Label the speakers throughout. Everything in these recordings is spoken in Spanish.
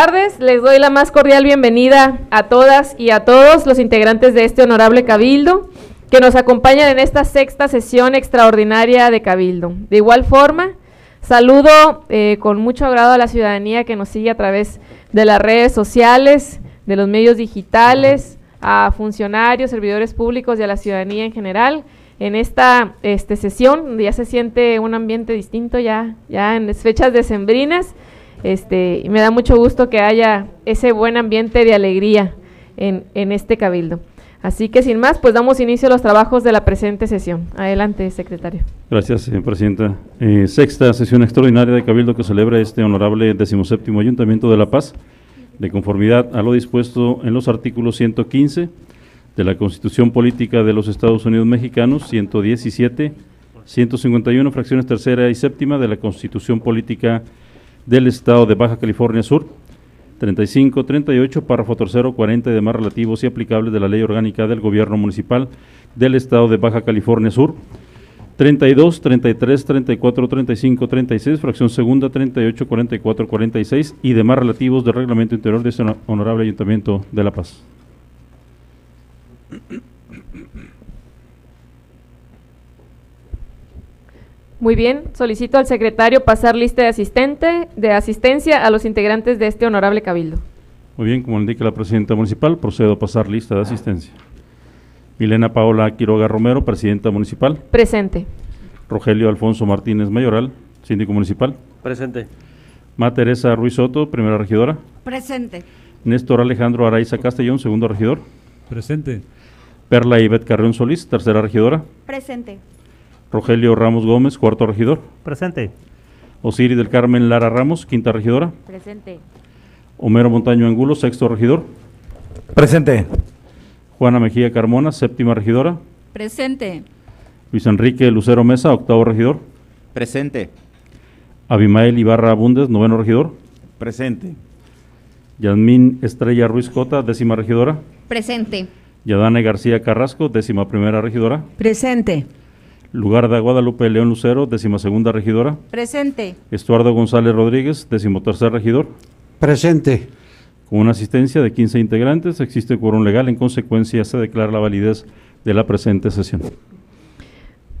Speaker 1: tardes, les doy la más cordial bienvenida a todas y a todos los integrantes de este honorable cabildo que nos acompañan en esta sexta sesión extraordinaria de cabildo. De igual forma, saludo eh, con mucho agrado a la ciudadanía que nos sigue a través de las redes sociales, de los medios digitales, a funcionarios, servidores públicos y a la ciudadanía en general en esta este, sesión, donde ya se siente un ambiente distinto ya, ya en fechas decembrinas. Este, y me da mucho gusto que haya ese buen ambiente de alegría en, en este cabildo. Así que sin más, pues damos inicio a los trabajos de la presente sesión. Adelante, secretario.
Speaker 2: Gracias, señora presidenta. Eh, sexta sesión extraordinaria de Cabildo que celebra este honorable decimoséptimo Ayuntamiento de La Paz, de conformidad a lo dispuesto en los artículos 115 de la Constitución Política de los Estados Unidos Mexicanos, 117, 151, fracciones tercera y séptima de la Constitución Política del Estado de Baja California Sur, 35, 38, párrafo tercero, 40 y demás relativos y aplicables de la Ley Orgánica del Gobierno Municipal del Estado de Baja California Sur, 32, 33, 34, 35, 36, fracción segunda, 38, 44, 46 y demás relativos del Reglamento Interior de este Honorable Ayuntamiento de La Paz.
Speaker 1: Muy bien, solicito al secretario pasar lista de asistente de asistencia a los integrantes de este honorable cabildo.
Speaker 2: Muy bien, como indica la presidenta municipal, procedo a pasar lista de asistencia. Milena Paola Quiroga Romero, presidenta municipal.
Speaker 1: Presente.
Speaker 2: Rogelio Alfonso Martínez Mayoral, síndico municipal.
Speaker 3: Presente.
Speaker 2: Ma Teresa Ruiz Soto, primera regidora.
Speaker 4: Presente.
Speaker 2: Néstor Alejandro Araiza Castellón, segundo regidor.
Speaker 5: Presente.
Speaker 2: Perla Ivette Carrión Solís, tercera regidora.
Speaker 4: Presente.
Speaker 2: Rogelio Ramos Gómez, cuarto regidor.
Speaker 3: Presente.
Speaker 2: Osiri del Carmen Lara Ramos, quinta regidora.
Speaker 4: Presente.
Speaker 2: Homero Montaño Angulo, sexto regidor.
Speaker 5: Presente.
Speaker 2: Juana Mejía Carmona, séptima regidora.
Speaker 4: Presente.
Speaker 2: Luis Enrique Lucero Mesa, octavo regidor.
Speaker 6: Presente.
Speaker 2: Abimael Ibarra Bundes, noveno regidor.
Speaker 6: Presente.
Speaker 2: Yasmín Estrella Ruiz Cota, décima regidora.
Speaker 4: Presente.
Speaker 2: Yadane García Carrasco, décima primera regidora.
Speaker 4: Presente.
Speaker 2: Lugar de Guadalupe León Lucero, décima segunda regidora.
Speaker 4: Presente.
Speaker 2: Estuardo González Rodríguez, décimo tercer regidor.
Speaker 5: Presente.
Speaker 2: Con una asistencia de 15 integrantes, existe quórum legal. En consecuencia, se declara la validez de la presente sesión.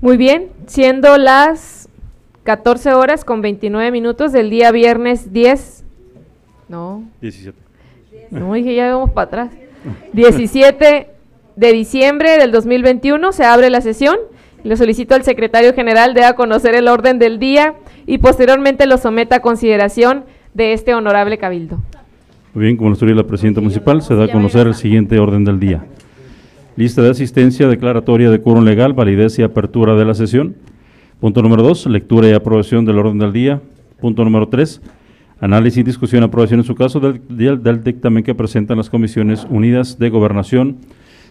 Speaker 1: Muy bien, siendo las 14 horas con 29 minutos del día viernes 10. No.
Speaker 2: 17.
Speaker 1: No, dije, ya vamos para atrás. 17 de diciembre del 2021 se abre la sesión. Le solicito al secretario general de a conocer el orden del día y posteriormente lo someta a consideración de este honorable cabildo.
Speaker 2: Muy bien, como lo la presidenta municipal, se da a conocer el siguiente orden del día. Lista de asistencia, declaratoria de quórum legal, validez y apertura de la sesión. Punto número dos, lectura y aprobación del orden del día. Punto número tres, análisis, discusión, aprobación en su caso del dictamen que presentan las comisiones unidas de gobernación,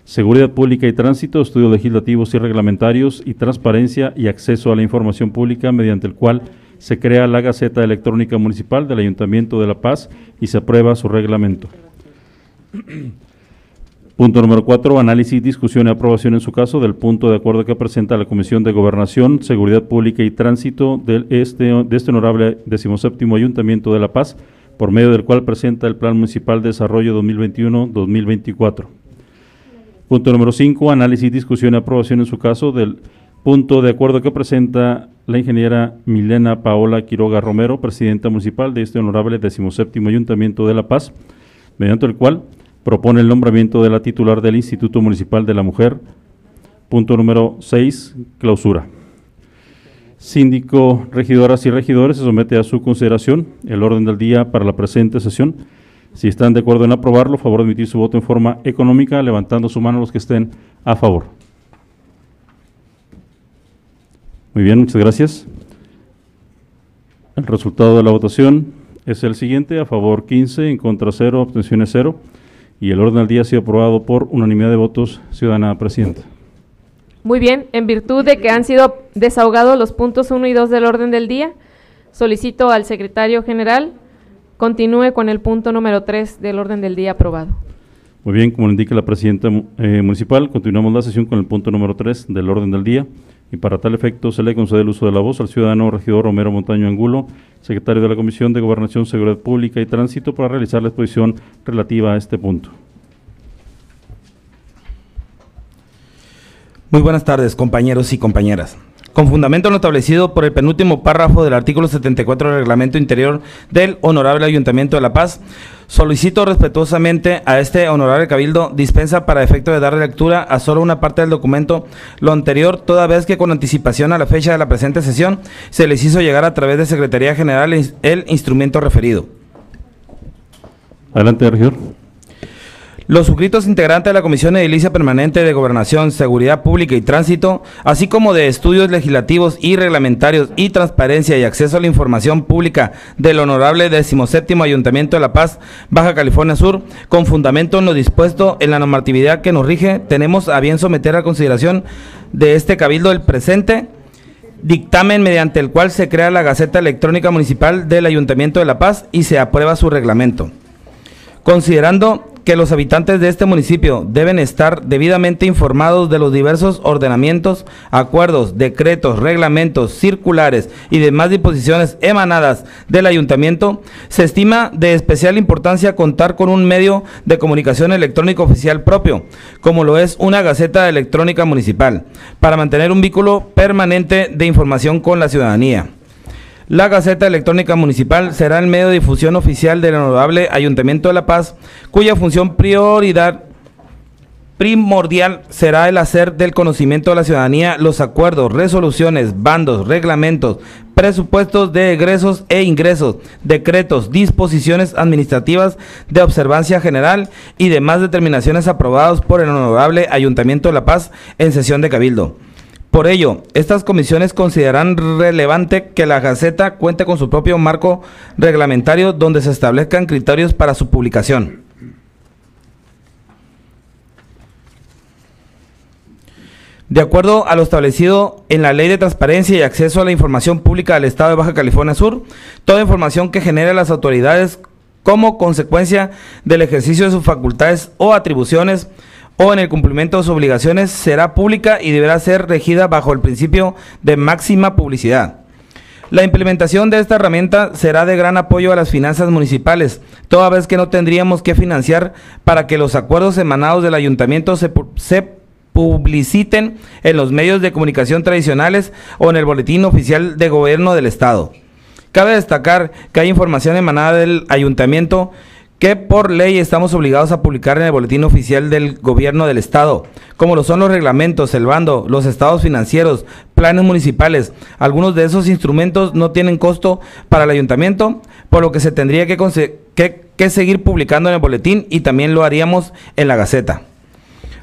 Speaker 2: seguridad pública y tránsito, estudios legislativos y reglamentarios y transparencia y acceso a la información pública mediante el cual se crea la Gaceta Electrónica Municipal del Ayuntamiento de La Paz y se aprueba su reglamento. Punto número cuatro, análisis, discusión y aprobación en su caso del punto de acuerdo que presenta la Comisión de Gobernación, Seguridad Pública y Tránsito del este, de este honorable decimoséptimo Ayuntamiento de La Paz, por medio del cual presenta el Plan Municipal de Desarrollo 2021-2024. Punto número cinco, análisis, discusión y aprobación en su caso del punto de acuerdo que presenta la ingeniera Milena Paola Quiroga Romero, presidenta municipal de este honorable decimoséptimo Ayuntamiento de La Paz, mediante el cual propone el nombramiento de la titular del Instituto Municipal de la Mujer. Punto número 6, clausura. Síndico, regidoras y regidores, se somete a su consideración el orden del día para la presente sesión. Si están de acuerdo en aprobarlo, favor de emitir su voto en forma económica, levantando su mano los que estén a favor. Muy bien, muchas gracias. El resultado de la votación es el siguiente, a favor 15, en contra 0, abstenciones 0 y el orden del día ha sido aprobado por unanimidad de votos, ciudadana presidenta.
Speaker 1: Muy bien, en virtud de que han sido desahogados los puntos 1 y 2 del orden del día, solicito al secretario general continúe con el punto número 3 del orden del día aprobado.
Speaker 2: Muy bien, como lo indica la presidenta eh, municipal, continuamos la sesión con el punto número 3 del orden del día. y para tal efecto se le concede el uso de la voz al ciudadano regidor Romero Montaño Angulo, secretario de la Comisión de Gobernación, Seguridad Pública y Tránsito, para realizar la exposición relativa a este punto.
Speaker 3: Muy buenas tardes, compañeros y compañeras. Con fundamento en establecido por el penúltimo párrafo del artículo 74 del Reglamento Interior del Honorable Ayuntamiento de La Paz, solicito respetuosamente a este Honorable Cabildo dispensa para efecto de dar lectura a solo una parte del documento, lo anterior, toda vez que con anticipación a la fecha de la presente sesión se les hizo llegar a través de Secretaría General el instrumento referido.
Speaker 2: Adelante, regidor.
Speaker 3: Los suscritos integrantes de la Comisión Edilicia Permanente de Gobernación, Seguridad Pública y Tránsito, así como de estudios legislativos y reglamentarios y transparencia y acceso a la información pública del Honorable 17 Ayuntamiento de La Paz, Baja California Sur, con fundamento en lo dispuesto en la normatividad que nos rige, tenemos a bien someter a consideración de este Cabildo el presente dictamen mediante el cual se crea la Gaceta Electrónica Municipal del Ayuntamiento de La Paz y se aprueba su reglamento. Considerando que los habitantes de este municipio deben estar debidamente informados de los diversos ordenamientos, acuerdos, decretos, reglamentos, circulares y demás disposiciones emanadas del ayuntamiento, se estima de especial importancia contar con un medio de comunicación electrónico oficial propio, como lo es una Gaceta Electrónica Municipal, para mantener un vínculo permanente de información con la ciudadanía. La Gaceta Electrónica Municipal será el medio de difusión oficial del Honorable Ayuntamiento de La Paz, cuya función prioridad primordial será el hacer del conocimiento de la ciudadanía los acuerdos, resoluciones, bandos, reglamentos, presupuestos de egresos e ingresos, decretos, disposiciones administrativas de observancia general y demás determinaciones aprobados por el Honorable Ayuntamiento de La Paz en sesión de Cabildo. Por ello, estas comisiones consideran relevante que la Gaceta cuente con su propio marco reglamentario donde se establezcan criterios para su publicación. De acuerdo a lo establecido en la Ley de Transparencia y Acceso a la Información Pública del Estado de Baja California Sur, toda información que genere las autoridades como consecuencia del ejercicio de sus facultades o atribuciones o en el cumplimiento de sus obligaciones será pública y deberá ser regida bajo el principio de máxima publicidad. La implementación de esta herramienta será de gran apoyo a las finanzas municipales, toda vez que no tendríamos que financiar para que los acuerdos emanados del ayuntamiento se, se publiciten en los medios de comunicación tradicionales o en el boletín oficial de gobierno del Estado. Cabe destacar que hay información emanada del ayuntamiento que por ley estamos obligados a publicar en el boletín oficial del gobierno del estado, como lo son los reglamentos, el bando, los estados financieros, planes municipales. Algunos de esos instrumentos no tienen costo para el ayuntamiento, por lo que se tendría que, que, seguir publicando en el boletín y también lo haríamos en la Gaceta.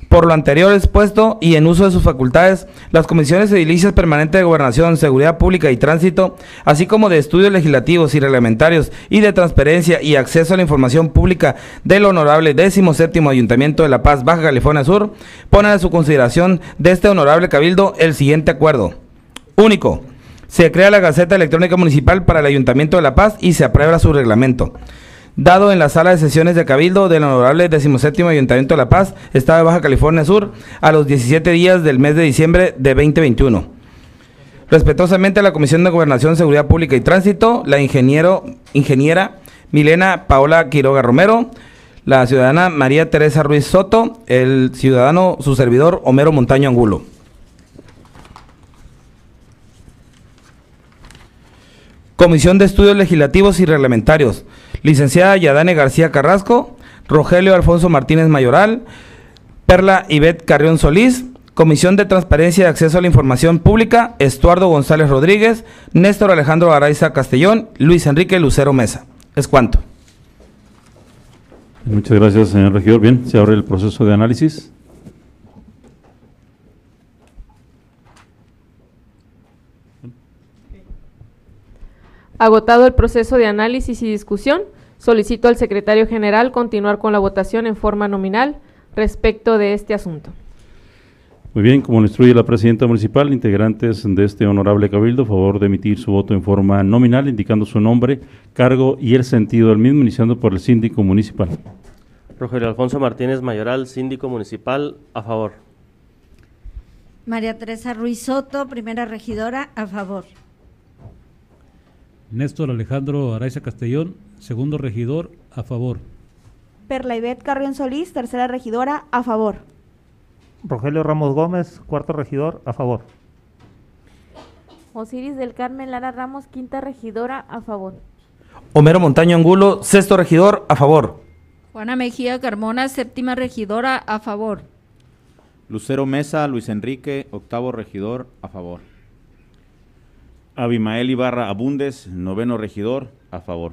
Speaker 3: Por lo anterior expuesto y en uso de sus facultades, las comisiones edilicias permanentes de Gobernación, Seguridad Pública y Tránsito, así como de estudios legislativos y reglamentarios y de transparencia y acceso a la información pública del honorable 17 Ayuntamiento de La Paz, Baja California Sur, ponen a su consideración de este honorable cabildo el siguiente acuerdo. Único. Se crea la Gaceta Electrónica Municipal para el Ayuntamiento de La Paz y se aprueba su reglamento dado en la sala de sesiones de Cabildo del Honorable 17 Ayuntamiento de La Paz, Estado de Baja California Sur, a los 17 días del mes de diciembre de 2021. Respetuosamente a la Comisión de Gobernación, Seguridad Pública y Tránsito, la ingeniero, ingeniera Milena Paola Quiroga Romero, la ciudadana María Teresa Ruiz Soto, el ciudadano, su servidor Homero Montaño Angulo. Comisión de Estudios Legislativos y Reglamentarios licenciada Yadane García Carrasco, Rogelio Alfonso Martínez Mayoral, Perla Ivette Carrión Solís, Comisión de Transparencia y Acceso a la Información Pública, Estuardo González Rodríguez, Néstor Alejandro Araiza Castellón, Luis Enrique Lucero Mesa. Es cuanto.
Speaker 2: Muchas gracias, señor regidor. Bien, se abre el proceso de análisis.
Speaker 1: Agotado el proceso de análisis y discusión, solicito al secretario general continuar con la votación en forma nominal respecto de este asunto.
Speaker 2: Muy bien, como lo instruye la presidenta municipal, integrantes de este honorable cabildo, favor de emitir su voto en forma nominal, indicando su nombre, cargo y el sentido del mismo, iniciando por el síndico municipal.
Speaker 7: Rogelio Alfonso Martínez Mayoral, síndico municipal, a favor.
Speaker 4: María Teresa Ruiz Soto, primera regidora, a favor.
Speaker 5: Néstor Alejandro Araiza Castellón, segundo regidor, a favor.
Speaker 7: Perla Ivette Carrión Solís, tercera regidora, a favor.
Speaker 8: Rogelio Ramos Gómez, cuarto regidor, a favor.
Speaker 9: Osiris del Carmen Lara Ramos, quinta regidora, a favor.
Speaker 3: Homero Montaño Angulo, sexto regidor, a favor.
Speaker 4: Juana Mejía Carmona, séptima regidora, a favor.
Speaker 6: Lucero Mesa, Luis Enrique, octavo regidor, a favor. Abimael Ibarra Abundes, noveno regidor, a favor.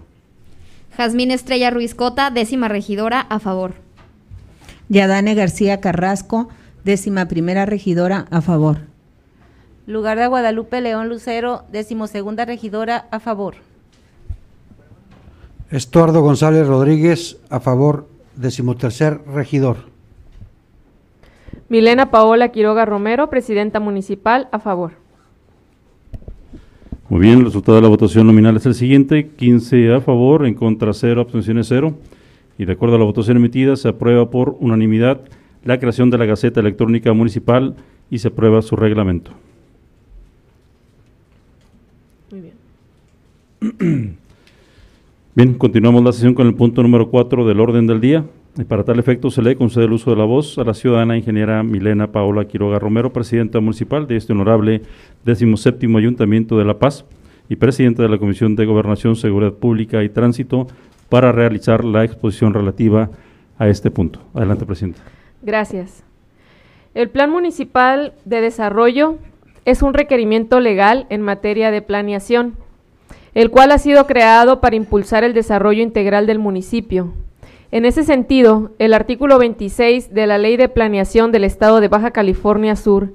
Speaker 10: Jazmín Estrella Ruiz Cota, décima regidora, a favor.
Speaker 11: Yadane García Carrasco, décima primera regidora, a favor.
Speaker 9: Lugar de Guadalupe León Lucero, decimosegunda regidora, a favor.
Speaker 5: Estuardo González Rodríguez, a favor, decimotercer regidor.
Speaker 1: Milena Paola Quiroga Romero, presidenta municipal, a favor.
Speaker 2: Muy bien, el resultado de la votación nominal es el siguiente, 15 a favor, en contra 0, abstenciones 0. Y de acuerdo a la votación emitida, se aprueba por unanimidad la creación de la Gaceta Electrónica Municipal y se aprueba su reglamento.
Speaker 1: Muy bien.
Speaker 2: Bien, continuamos la sesión con el punto número 4 del orden del día. Y para tal efecto se le concede el uso de la voz a la ciudadana ingeniera Milena Paola Quiroga Romero, presidenta municipal de este honorable 17 Ayuntamiento de La Paz y presidenta de la Comisión de Gobernación, Seguridad Pública y Tránsito, para realizar la exposición relativa a este punto. Adelante, presidenta.
Speaker 1: Gracias. El Plan Municipal de Desarrollo es un requerimiento legal en materia de planeación, el cual ha sido creado para impulsar el desarrollo integral del municipio. En ese sentido, el artículo 26 de la Ley de Planeación del Estado de Baja California Sur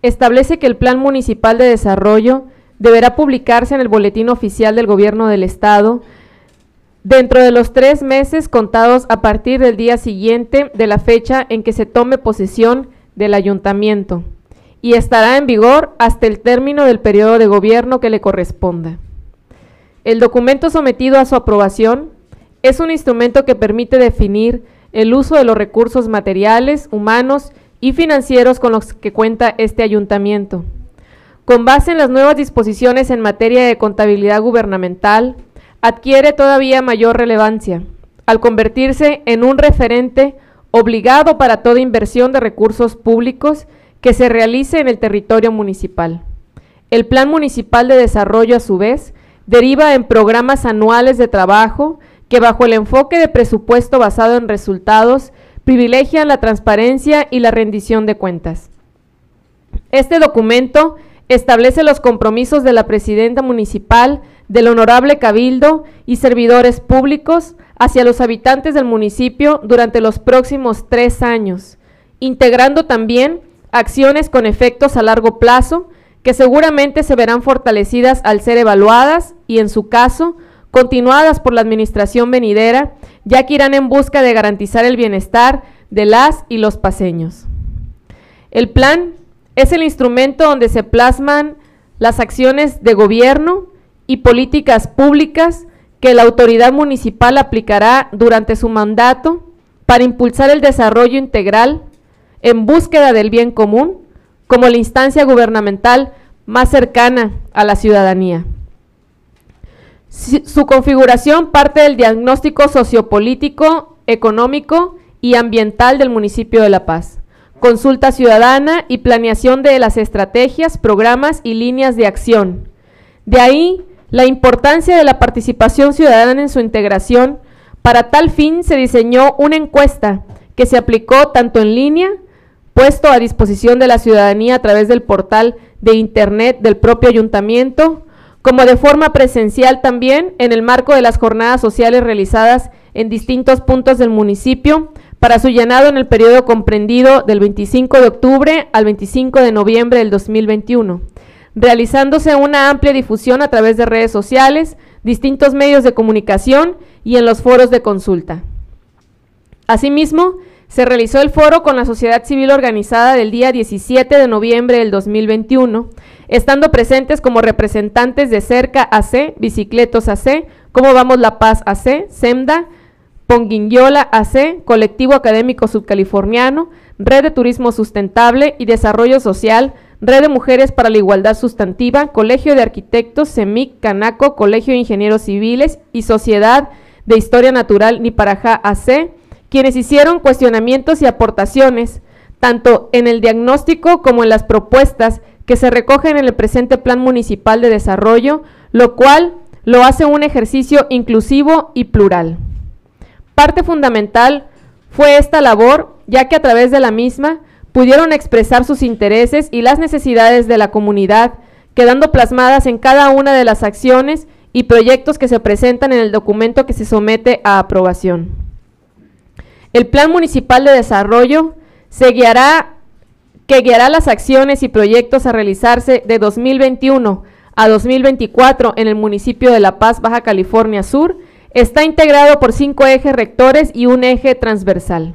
Speaker 1: establece que el Plan Municipal de Desarrollo deberá publicarse en el Boletín Oficial del Gobierno del Estado dentro de los tres meses contados a partir del día siguiente de la fecha en que se tome posesión del ayuntamiento y estará en vigor hasta el término del periodo de gobierno que le corresponda. El documento sometido a su aprobación es un instrumento que permite definir el uso de los recursos materiales, humanos y financieros con los que cuenta este ayuntamiento. Con base en las nuevas disposiciones en materia de contabilidad gubernamental, adquiere todavía mayor relevancia al convertirse en un referente obligado para toda inversión de recursos públicos que se realice en el territorio municipal. El Plan Municipal de Desarrollo, a su vez, deriva en programas anuales de trabajo que bajo el enfoque de presupuesto basado en resultados privilegian la transparencia y la rendición de cuentas. Este documento establece los compromisos de la presidenta municipal, del honorable cabildo y servidores públicos hacia los habitantes del municipio durante los próximos tres años, integrando también acciones con efectos a largo plazo que seguramente se verán fortalecidas al ser evaluadas y, en su caso, continuadas por la administración venidera, ya que irán en busca de garantizar el bienestar de las y los paseños. El plan es el instrumento donde se plasman las acciones de gobierno y políticas públicas que la autoridad municipal aplicará durante su mandato para impulsar el desarrollo integral en búsqueda del bien común como la instancia gubernamental más cercana a la ciudadanía. Su configuración parte del diagnóstico sociopolítico, económico y ambiental del municipio de La Paz, consulta ciudadana y planeación de las estrategias, programas y líneas de acción. De ahí la importancia de la participación ciudadana en su integración. Para tal fin se diseñó una encuesta que se aplicó tanto en línea, puesto a disposición de la ciudadanía a través del portal de Internet del propio ayuntamiento, como de forma presencial también en el marco de las jornadas sociales realizadas en distintos puntos del municipio para su llenado en el periodo comprendido del 25 de octubre al 25 de noviembre del 2021, realizándose una amplia difusión a través de redes sociales, distintos medios de comunicación y en los foros de consulta. Asimismo, se realizó el foro con la sociedad civil organizada del día 17 de noviembre del 2021, estando presentes como representantes de Cerca AC, Bicicletos AC, Cómo Vamos La Paz AC, SEMDA, Ponguinyola AC, Colectivo Académico Subcaliforniano, Red de Turismo Sustentable y Desarrollo Social, Red de Mujeres para la Igualdad Sustantiva, Colegio de Arquitectos, CEMIC, Canaco, Colegio de Ingenieros Civiles y Sociedad de Historia Natural Niparajá AC, quienes hicieron cuestionamientos y aportaciones, tanto en el diagnóstico como en las propuestas que se recogen en el presente Plan Municipal de Desarrollo, lo cual lo hace un ejercicio inclusivo y plural. Parte fundamental fue esta labor, ya que a través de la misma pudieron expresar sus intereses y las necesidades de la comunidad, quedando plasmadas en cada una de las acciones y proyectos que se presentan en el documento que se somete a aprobación. El Plan Municipal de Desarrollo que guiará las acciones y proyectos a realizarse de 2021 a 2024 en el municipio de La Paz, Baja California Sur, está integrado por cinco ejes rectores y un eje transversal.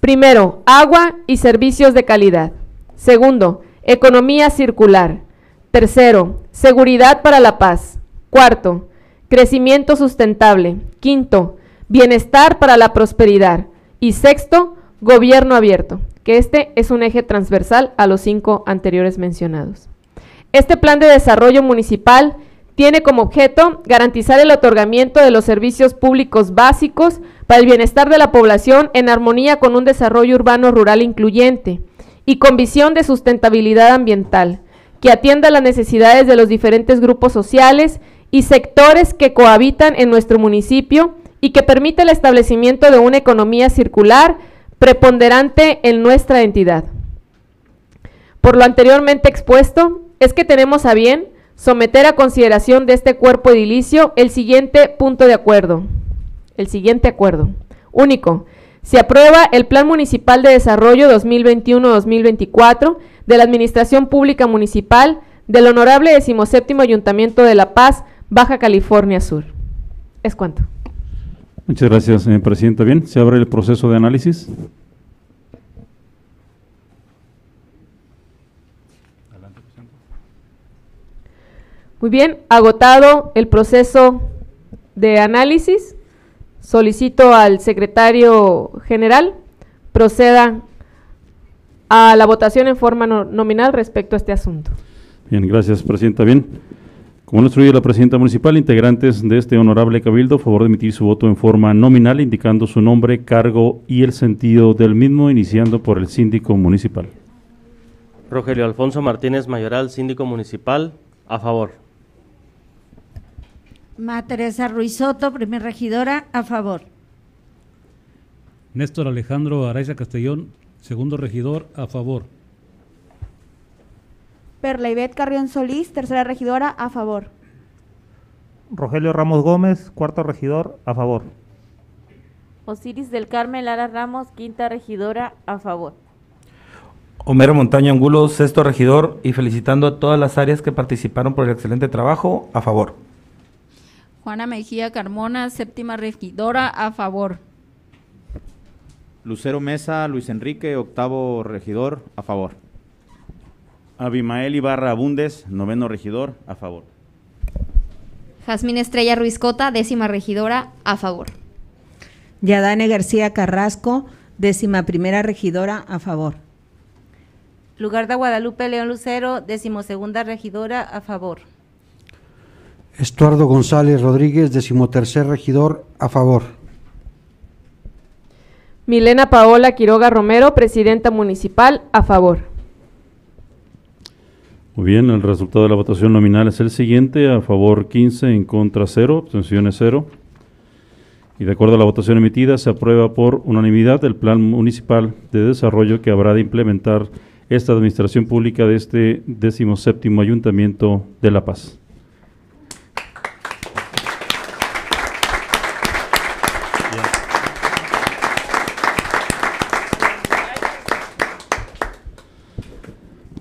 Speaker 1: Primero, agua y servicios de calidad. Segundo, economía circular. Tercero, seguridad para la paz. Cuarto, crecimiento sustentable. Quinto, bienestar para la prosperidad. Y sexto, gobierno abierto, que este es un eje transversal a los cinco anteriores mencionados. Este plan de desarrollo municipal tiene como objeto garantizar el otorgamiento de los servicios públicos básicos para el bienestar de la población en armonía con un desarrollo urbano rural incluyente y con visión de sustentabilidad ambiental, que atienda las necesidades de los diferentes grupos sociales y sectores que cohabitan en nuestro municipio y que permite el establecimiento de una economía circular preponderante en nuestra entidad. Por lo anteriormente expuesto, es que tenemos a bien someter a consideración de este cuerpo edilicio el siguiente punto de acuerdo. El siguiente acuerdo. Único. Se aprueba el Plan Municipal de Desarrollo 2021-2024 de la Administración Pública Municipal del Honorable 17 Ayuntamiento de La Paz, Baja California Sur. Es cuanto.
Speaker 2: Muchas gracias, señor presidente. Bien, se abre el proceso de análisis.
Speaker 1: Muy bien, agotado el proceso de análisis, solicito al secretario general proceda a la votación en forma no- nominal respecto a este asunto.
Speaker 2: Bien, gracias, presidenta. Bien, como lo instruye la presidenta municipal, integrantes de este honorable cabildo, a favor de emitir su voto en forma nominal, indicando su nombre, cargo y el sentido del mismo, iniciando por el síndico municipal.
Speaker 12: Rogelio Alfonso Martínez Mayoral, síndico municipal, a favor.
Speaker 4: Ma Teresa Ruiz Soto, primer regidora, a favor.
Speaker 13: Néstor Alejandro Araiza Castellón, segundo regidor, a favor.
Speaker 7: Perla Ivette Carrión Solís, tercera regidora, a favor.
Speaker 8: Rogelio Ramos Gómez, cuarto regidor, a favor.
Speaker 14: Osiris del Carmen Lara Ramos, quinta regidora, a favor.
Speaker 3: Homero Montaño Angulo, sexto regidor, y felicitando a todas las áreas que participaron por el excelente trabajo, a favor.
Speaker 4: Juana Mejía Carmona, séptima regidora, a favor.
Speaker 6: Lucero Mesa, Luis Enrique, octavo regidor, a favor. Abimael Ibarra Abundes, noveno regidor, a favor.
Speaker 10: Jazmín Estrella Ruiz Cota, décima regidora, a favor.
Speaker 11: Yadane García Carrasco, décima primera regidora, a favor.
Speaker 9: Lugar de Guadalupe León Lucero, decimosegunda regidora, a favor.
Speaker 5: Estuardo González Rodríguez, decimotercer regidor, a favor.
Speaker 1: Milena Paola Quiroga Romero, presidenta municipal, a favor.
Speaker 2: Muy bien, el resultado de la votación nominal es el siguiente, a favor 15, en contra 0, abstenciones 0. Y de acuerdo a la votación emitida, se aprueba por unanimidad el Plan Municipal de Desarrollo que habrá de implementar esta administración pública de este 17 Ayuntamiento de La Paz.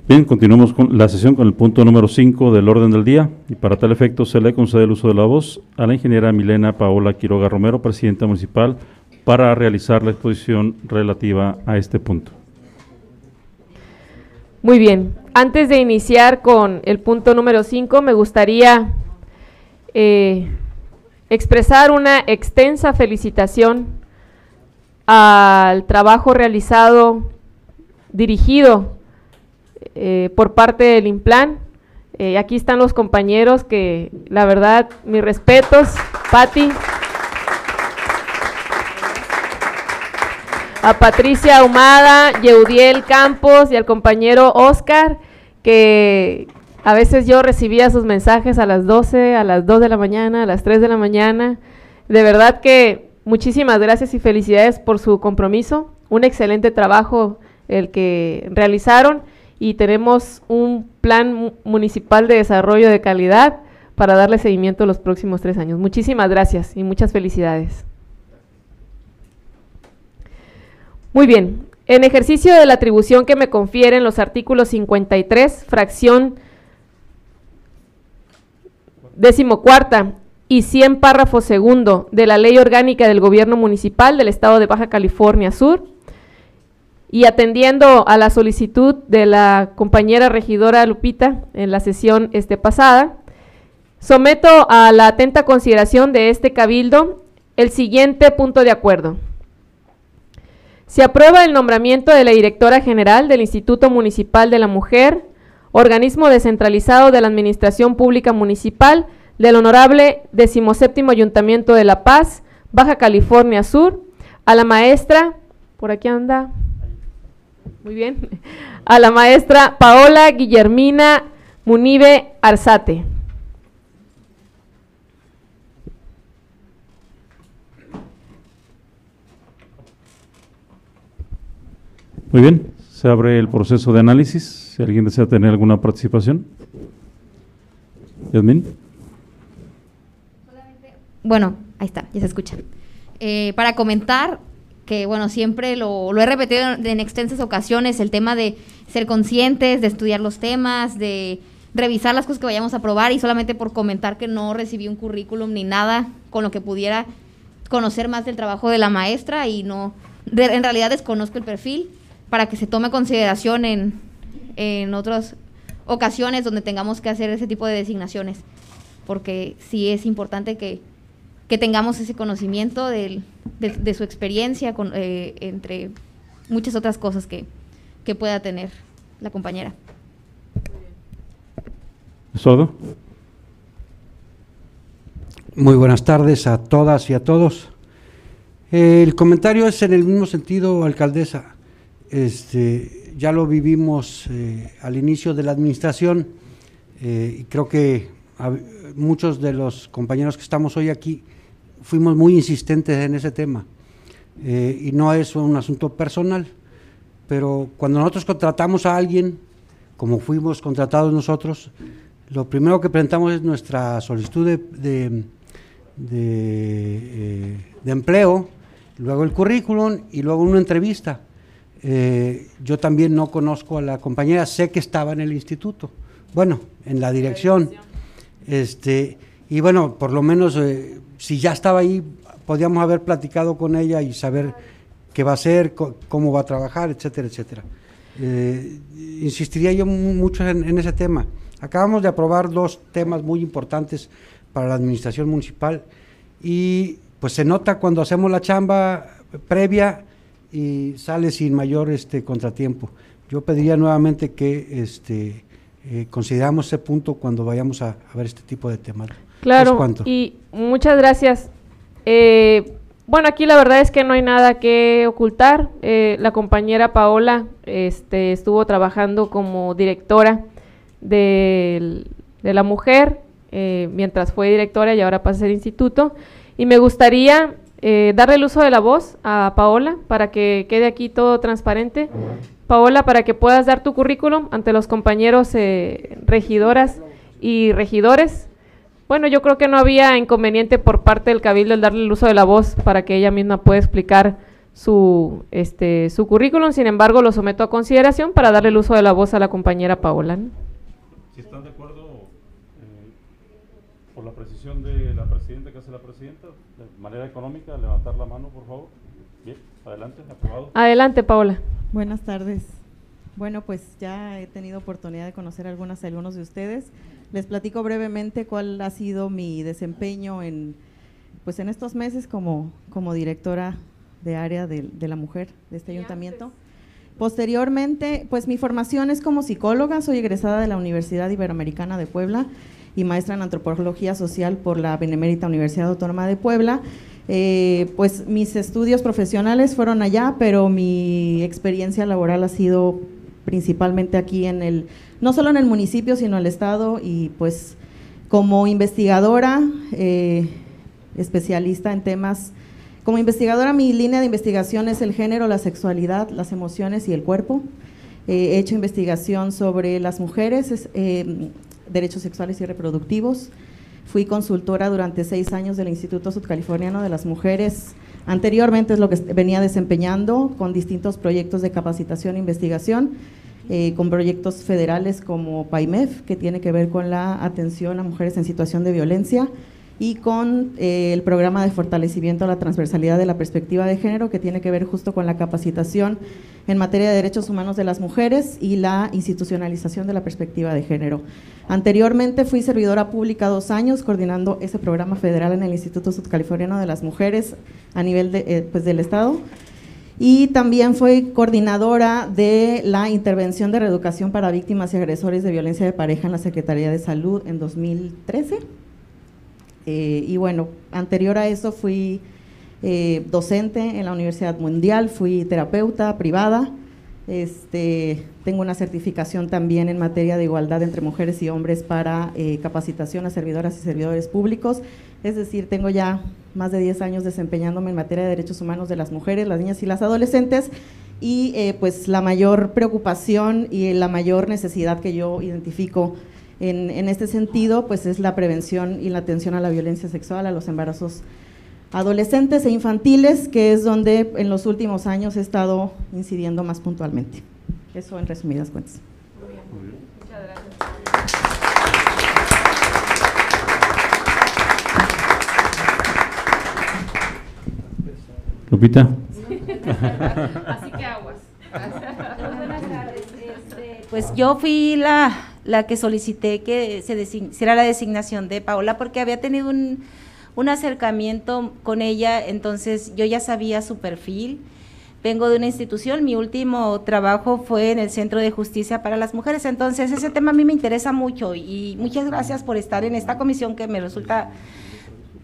Speaker 2: Bien, continuamos con la sesión con el punto número 5 del orden del día y para tal efecto se le concede el uso de la voz a la ingeniera Milena Paola Quiroga Romero, presidenta municipal, para realizar la exposición relativa a este punto.
Speaker 1: Muy bien, antes de iniciar con el punto número 5, me gustaría eh, expresar una extensa felicitación al trabajo realizado, dirigido eh, por parte del IMPLAN. Eh, aquí están los compañeros que, la verdad, mis respetos. Patti. A Patricia Ahumada, Yeudiel Campos y al compañero Oscar, que a veces yo recibía sus mensajes a las 12, a las 2 de la mañana, a las 3 de la mañana. De verdad que muchísimas gracias y felicidades por su compromiso. Un excelente trabajo el que realizaron y tenemos un plan municipal de desarrollo de calidad para darle seguimiento los próximos tres años. Muchísimas gracias y muchas felicidades. Muy bien, en ejercicio de la atribución que me confieren los artículos 53, fracción decimocuarta y 100 párrafo segundo de la Ley Orgánica del Gobierno Municipal del Estado de Baja California Sur y atendiendo a la solicitud de la compañera regidora Lupita en la sesión este pasada, someto a la atenta consideración de este cabildo el siguiente punto de acuerdo. Se aprueba el nombramiento de la directora general del Instituto Municipal de la Mujer, organismo descentralizado de la Administración Pública Municipal del Honorable 17 Ayuntamiento de La Paz, Baja California Sur, a la maestra, por aquí anda, muy bien, a la maestra Paola Guillermina Munive Arzate.
Speaker 2: Muy bien, se abre el proceso de análisis. Si alguien desea tener alguna participación. Yasmin.
Speaker 10: Bueno, ahí está, ya se escucha. Eh, para comentar que, bueno, siempre lo, lo he repetido en extensas ocasiones, el tema de ser conscientes, de estudiar los temas, de revisar las cosas que vayamos a probar y solamente por comentar que no recibí un currículum ni nada con lo que pudiera conocer más del trabajo de la maestra y no, en realidad desconozco el perfil para que se tome consideración en, en otras ocasiones donde tengamos que hacer ese tipo de designaciones, porque sí es importante que, tengamos ese conocimiento de, su experiencia, con, eh, entre muchas otras cosas que, que pueda tener la compañera.
Speaker 2: ¿Sordo?
Speaker 5: Muy buenas tardes a todas y a todos. El comentario es en el mismo sentido, alcaldesa. Este, ya lo vivimos eh, al inicio de la administración eh, y creo que muchos de los compañeros que estamos hoy aquí fuimos muy insistentes en ese tema. Eh, y no es un asunto personal, pero cuando nosotros contratamos a alguien, como fuimos contratados nosotros, lo primero que presentamos es nuestra solicitud de, de empleo, luego el currículum y luego una entrevista. Eh, yo también no conozco a la compañera, sé que estaba en el instituto, bueno, en la dirección. Este, y bueno, por lo menos eh, si ya estaba ahí, podíamos haber platicado con ella y saber qué va a hacer, cómo va a trabajar, etcétera, etcétera. Eh, insistiría yo mucho en, ese tema. Acabamos de aprobar dos temas muy importantes para la administración municipal y pues se nota cuando hacemos la chamba previa y sale sin mayor este contratiempo. Yo pediría nuevamente que este eh, consideramos ese punto cuando vayamos a, ver este tipo de temas.
Speaker 1: Claro, y muchas gracias. Eh, bueno, aquí la verdad es que no hay nada que ocultar. Eh, la compañera Paola este, estuvo trabajando como directora de, de la mujer mientras fue directora y ahora pasa a ser instituto. Y me gustaría eh, darle el uso de la voz a Paola para que quede aquí todo transparente. Paola, para que puedas dar tu currículum ante los compañeros eh, regidoras y regidores. Bueno, yo creo que no había inconveniente por parte del Cabildo el darle el uso de la voz para que ella misma pueda explicar su, este, su currículum. Sin embargo, lo someto a consideración para darle el uso de la voz a la compañera Paola.
Speaker 2: Si están de acuerdo, eh, por la precisión de la presidenta que hace la presidenta, de manera económica, levantar la mano, por favor. Bien, adelante, aprobado.
Speaker 1: Adelante, Paola.
Speaker 15: Buenas tardes. Bueno, pues ya he tenido oportunidad de conocer a algunas algunos de ustedes. Les platico brevemente cuál ha sido mi desempeño en pues en estos meses como, como directora de área de, de la mujer de este ayuntamiento. Posteriormente, pues mi formación es como psicóloga, soy egresada de la Universidad Iberoamericana de Puebla y maestra en antropología social por la Benemérita Universidad Autónoma de Puebla. Eh, pues mis estudios profesionales fueron allá, pero mi experiencia laboral ha sido principalmente aquí en el, no solo en el municipio, sino en el estado y pues como investigadora, eh, especialista en temas, como investigadora mi línea de investigación es el género, la sexualidad, las emociones y el cuerpo. Eh, he hecho investigación sobre las mujeres, es, eh, derechos sexuales y reproductivos. Fui consultora durante seis años del Instituto Sudcaliforniano de las Mujeres. Anteriormente es lo que venía desempeñando con distintos proyectos de capacitación e investigación, eh, con proyectos federales como PAIMEF, que tiene que ver con la atención a mujeres en situación de violencia, y con eh, el programa de fortalecimiento a la transversalidad de la perspectiva de género, que tiene que ver justo con la capacitación en materia de derechos humanos de las mujeres y la institucionalización de la perspectiva de género. Anteriormente fui servidora pública dos años coordinando ese programa federal en el Instituto Sudcaliforniano de las Mujeres a nivel de, eh, pues del Estado. Y también fui coordinadora de la intervención de reeducación para víctimas y agresores de violencia de pareja en la Secretaría de Salud en 2013. Eh, y bueno, anterior a eso fui eh, docente en la Universidad Mundial, fui terapeuta privada, este, tengo una certificación también en materia de igualdad entre mujeres y hombres para eh, capacitación a servidoras y servidores públicos, es decir, tengo ya más de 10 años desempeñándome en materia de derechos humanos de las mujeres, las niñas y las adolescentes, y pues la mayor preocupación y la mayor necesidad que yo identifico en, en, este sentido, pues es la prevención y la atención a la violencia sexual, a los embarazos adolescentes e infantiles, que es donde en los últimos años he estado incidiendo más puntualmente. Eso en resumidas cuentas. Muy bien. Muy bien. Muchas gracias.
Speaker 2: Lupita.
Speaker 14: Así que aguas.
Speaker 9: Buenas tardes. Este, pues yo fui la, la que solicité que se hiciera la designación de Paola porque había tenido un, un, acercamiento con ella, entonces yo ya sabía su perfil. Vengo de una institución, mi último trabajo fue en el Centro de Justicia para las Mujeres, entonces ese tema a mí me interesa mucho y muchas gracias por estar en esta comisión que me resulta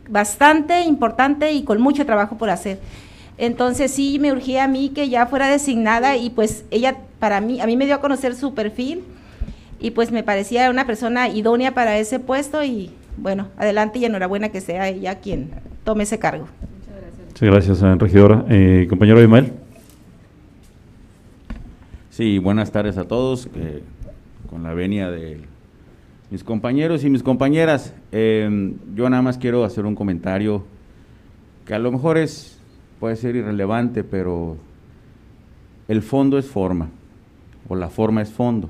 Speaker 9: bastante importante y con mucho trabajo por hacer. Entonces sí me urgía a mí que ya fuera designada y pues ella para mí, a mí me dio a conocer su perfil y pues me parecía una persona idónea para ese puesto y bueno, adelante y enhorabuena que sea ella quien tome ese cargo.
Speaker 2: Muchas gracias, sí, gracias regidora. Eh, compañero Abimael.
Speaker 6: Sí, buenas tardes a todos, eh, con la venia de mis compañeros y mis compañeras. Eh, yo nada más quiero hacer un comentario que a lo mejor es puede ser irrelevante, pero el fondo es forma, o la forma es fondo.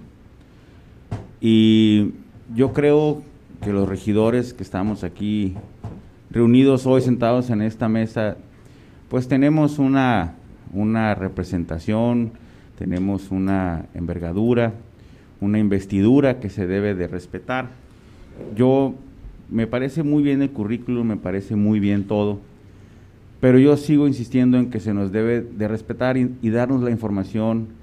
Speaker 6: Y yo creo que los regidores que estamos aquí reunidos hoy, sentados en esta mesa, pues tenemos una, una representación, tenemos una envergadura, una investidura que se debe de respetar. Yo, me parece muy bien el currículum, me parece muy bien todo, pero yo sigo insistiendo en que se nos debe de respetar y, y darnos la información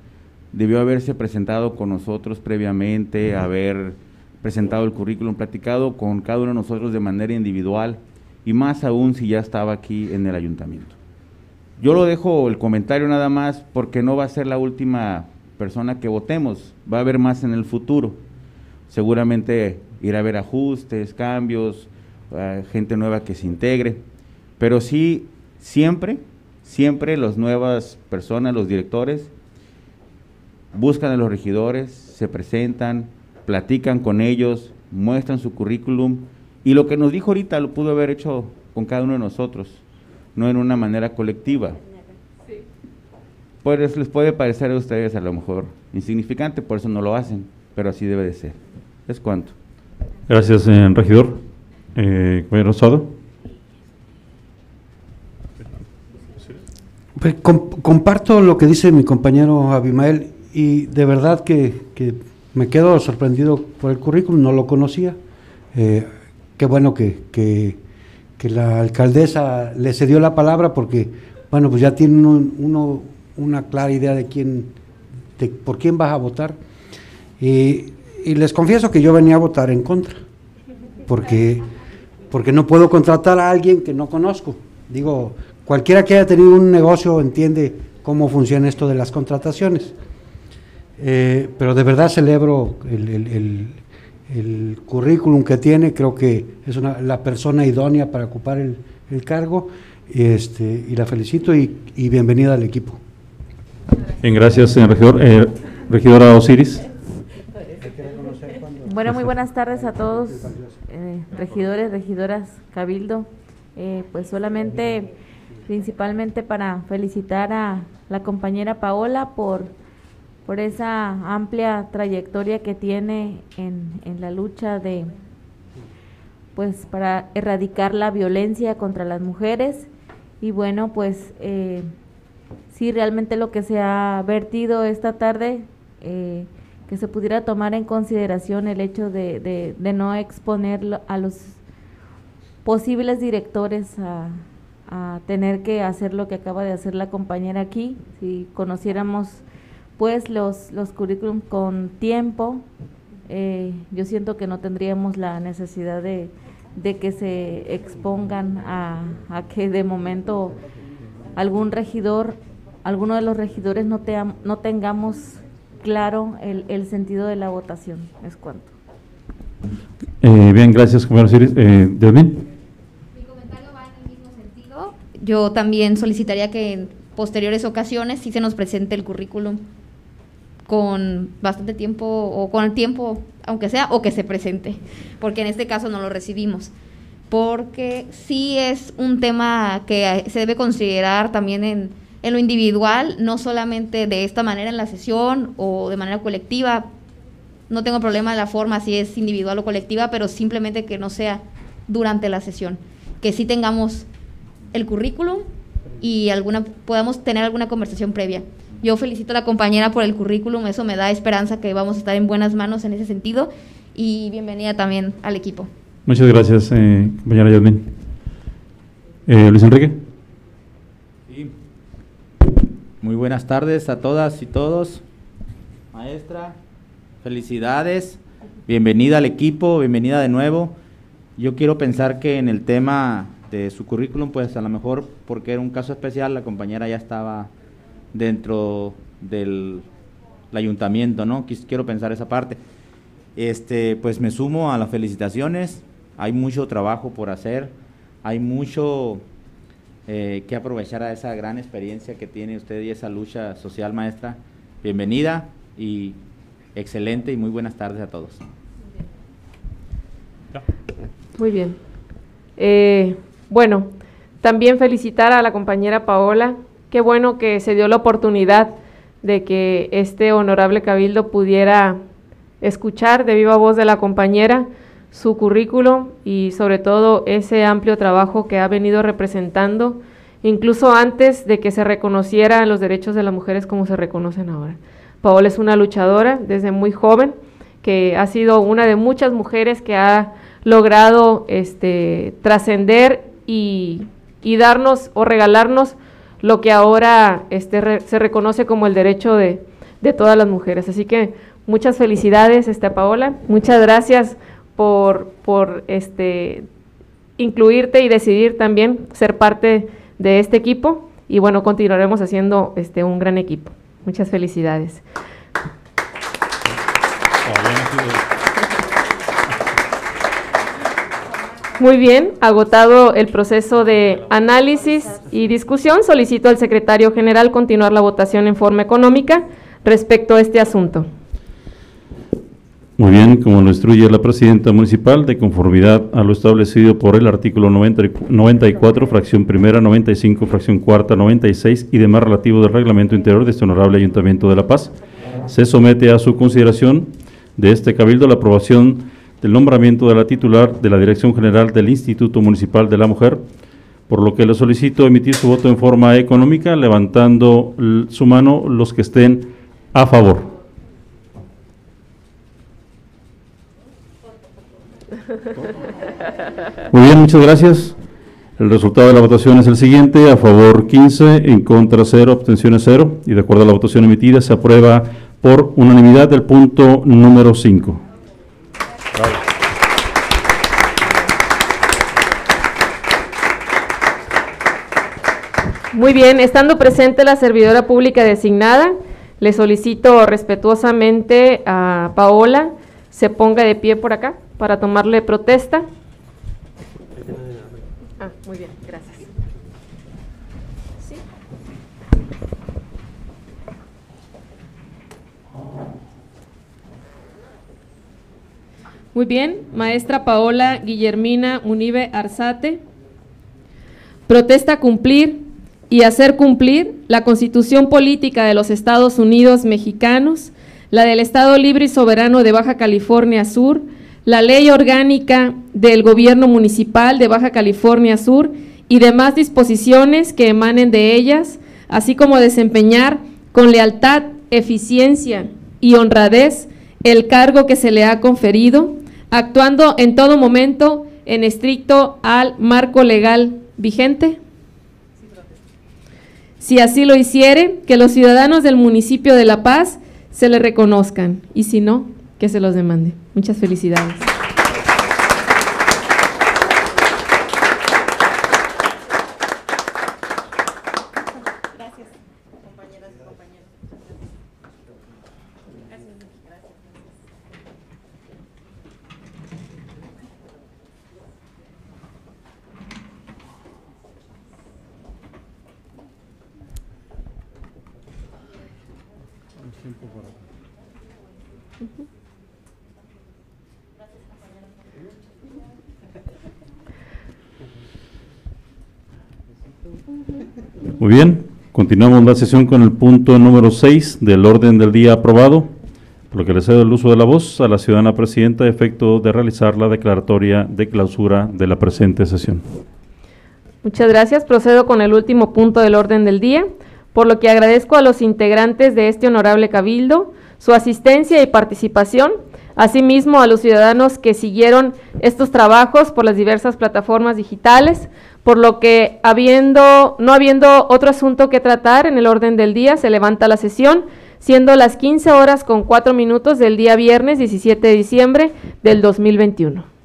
Speaker 6: debió haberse presentado con nosotros previamente, haber presentado el currículum, platicado con cada uno de nosotros de manera individual y más aún si ya estaba aquí en el ayuntamiento. Yo lo dejo el comentario nada más porque no va a ser la última persona que votemos, va a haber más en el futuro. Seguramente irá a haber ajustes, cambios, uh, gente nueva que se integre, pero sí, siempre, siempre las nuevas personas, los directores, buscan a los regidores, se presentan, platican con ellos, muestran su currículum y lo que nos dijo ahorita lo pudo haber hecho con cada uno de nosotros, no en una manera colectiva. Pues les puede parecer a ustedes a lo mejor insignificante, por eso no lo hacen, pero así debe de ser. Es cuanto.
Speaker 2: Gracias, eh, regidor. Eh, Rosado.
Speaker 5: Pues, comp comparto lo que dice mi compañero Abimael y de verdad que, que, me quedo sorprendido por el currículum, no lo conocía. Eh, qué bueno que, que, que, la alcaldesa le cedió la palabra porque bueno, pues ya tiene uno, uno una clara idea de quién, de por quién vas a votar. Y, y les confieso que yo venía a votar en contra, porque, porque no puedo contratar a alguien que no conozco. Digo, cualquiera que haya tenido un negocio entiende cómo funciona esto de las contrataciones. Eh, pero de verdad celebro el, el- el- el currículum que tiene, creo que es una- la persona idónea para ocupar el, el cargo y, este, y la felicito y, y bienvenida al equipo.
Speaker 2: Bien, gracias, señor regidor. Eh, regidora Osiris.
Speaker 14: Bueno, muy buenas tardes a todos, eh, regidores, regidoras, cabildo. Eh, pues solamente, principalmente para felicitar a la compañera Paola por, por esa amplia trayectoria que tiene en, la lucha de, pues para erradicar la violencia contra las mujeres. Y bueno, pues eh, sí, realmente lo que se ha vertido esta tarde, eh, que se pudiera tomar en consideración el hecho de, de, de no exponer a los posibles directores a, a tener que hacer lo que acaba de hacer la compañera aquí. Si conociéramos pues los, los currículum con tiempo, eh, yo siento que no tendríamos la necesidad de, de que se expongan a, a que de momento algún regidor, alguno de los regidores no, te, no tengamos claro el, el sentido de la votación. Es cuanto.
Speaker 2: Eh, bien, gracias, compañero. Eh, Yasmín.
Speaker 10: Yo también solicitaría que en posteriores ocasiones sí se nos presente el currículum con bastante tiempo o con el tiempo, aunque sea, o que se presente, porque en este caso no lo recibimos. Porque sí es un tema que se debe considerar también en, en lo individual, no solamente de esta manera en la sesión o de manera colectiva. No tengo problema en la forma si es individual o colectiva, pero simplemente que no sea durante la sesión. Que sí tengamos el currículum y alguna podamos tener alguna conversación previa. Yo felicito a la compañera por el currículum, eso me da esperanza que vamos a estar en buenas manos en ese sentido y bienvenida también al equipo.
Speaker 2: Muchas gracias, eh, compañera Yasmín. Eh, Luis Enrique.
Speaker 16: Muy buenas tardes a todas y todos. Maestra, felicidades. Bienvenida al equipo, bienvenida de nuevo. Yo quiero pensar que en el tema de su currículum, pues a lo mejor porque era un caso especial, la compañera ya estaba dentro del ayuntamiento, ¿no? Quiero pensar esa parte. Este, pues me sumo a las felicitaciones. Hay mucho trabajo por hacer. Hay mucho eh, que aprovechar a esa gran experiencia que tiene usted y esa lucha social, maestra. Bienvenida y excelente y muy buenas tardes a todos.
Speaker 1: Muy bien. Eh, bueno, también felicitar a la compañera Paola. Qué bueno que se dio la oportunidad de que este honorable cabildo pudiera escuchar de viva voz de la compañera su currículum y sobre todo ese amplio trabajo que ha venido representando, incluso antes de que se reconocieran los derechos de las mujeres como se reconocen ahora. Paola es una luchadora desde muy joven, que ha sido una de muchas mujeres que ha logrado este, trascender y darnos o regalarnos lo que ahora este, re- se reconoce como el derecho de, de todas las mujeres. Así que muchas felicidades, este, Paola. Muchas gracias por, por este, incluirte y decidir también ser parte de este equipo. Y bueno, continuaremos haciendo este, un gran equipo. Muchas felicidades. Muy bien, agotado el proceso de análisis y discusión, solicito al secretario general continuar la votación en forma económica respecto a este asunto.
Speaker 2: Muy bien, como lo instruye la presidenta municipal, de conformidad a lo establecido por el artículo 90 y- 94, fracción primera, 95, fracción cuarta, 96 y demás relativo del reglamento interior de este honorable Ayuntamiento de La Paz, se somete a su consideración de este cabildo la aprobación del nombramiento de la titular de la Dirección General del Instituto Municipal de la Mujer, por lo que le solicito emitir su voto en forma económica, levantando su mano los que estén a favor. Muy bien, muchas gracias. El resultado de la votación es el siguiente, a favor 15, en contra 0, abstenciones 0, y de acuerdo a la votación emitida se aprueba por unanimidad el punto número 5.
Speaker 1: Muy bien, estando presente la servidora pública designada, le solicito respetuosamente a Paola se ponga de pie por acá para tomarle protesta. Ah, muy bien, gracias. Muy bien, maestra Paola Guillermina Munive Arzate. Protesta cumplir y hacer cumplir la Constitución Política de los Estados Unidos Mexicanos, la del Estado Libre y Soberano de Baja California Sur, la Ley Orgánica del Gobierno Municipal de Baja California Sur y demás disposiciones que emanen de ellas, así como desempeñar con lealtad, eficiencia y honradez el cargo que se le ha conferido, actuando en todo momento en estricto al marco legal vigente. Si así lo hiciere, que los ciudadanos del municipio de La Paz se le reconozcan y si no, que se los demande. Muchas felicidades.
Speaker 2: Muy bien, continuamos la sesión con el punto número 6 del orden del día aprobado, por lo que le cedo el uso de la voz a la ciudadana presidenta a efecto de realizar la declaratoria de clausura de la presente sesión.
Speaker 1: Muchas gracias. Procedo con el último punto del orden del día, por lo que agradezco a los integrantes de este honorable cabildo su asistencia y participación, asimismo a los ciudadanos que siguieron estos trabajos por las diversas plataformas digitales, por lo que habiendo, no habiendo otro asunto que tratar en el orden del día, se levanta la sesión, siendo las 15 horas con 4 minutos del día viernes 17 de diciembre del 2021.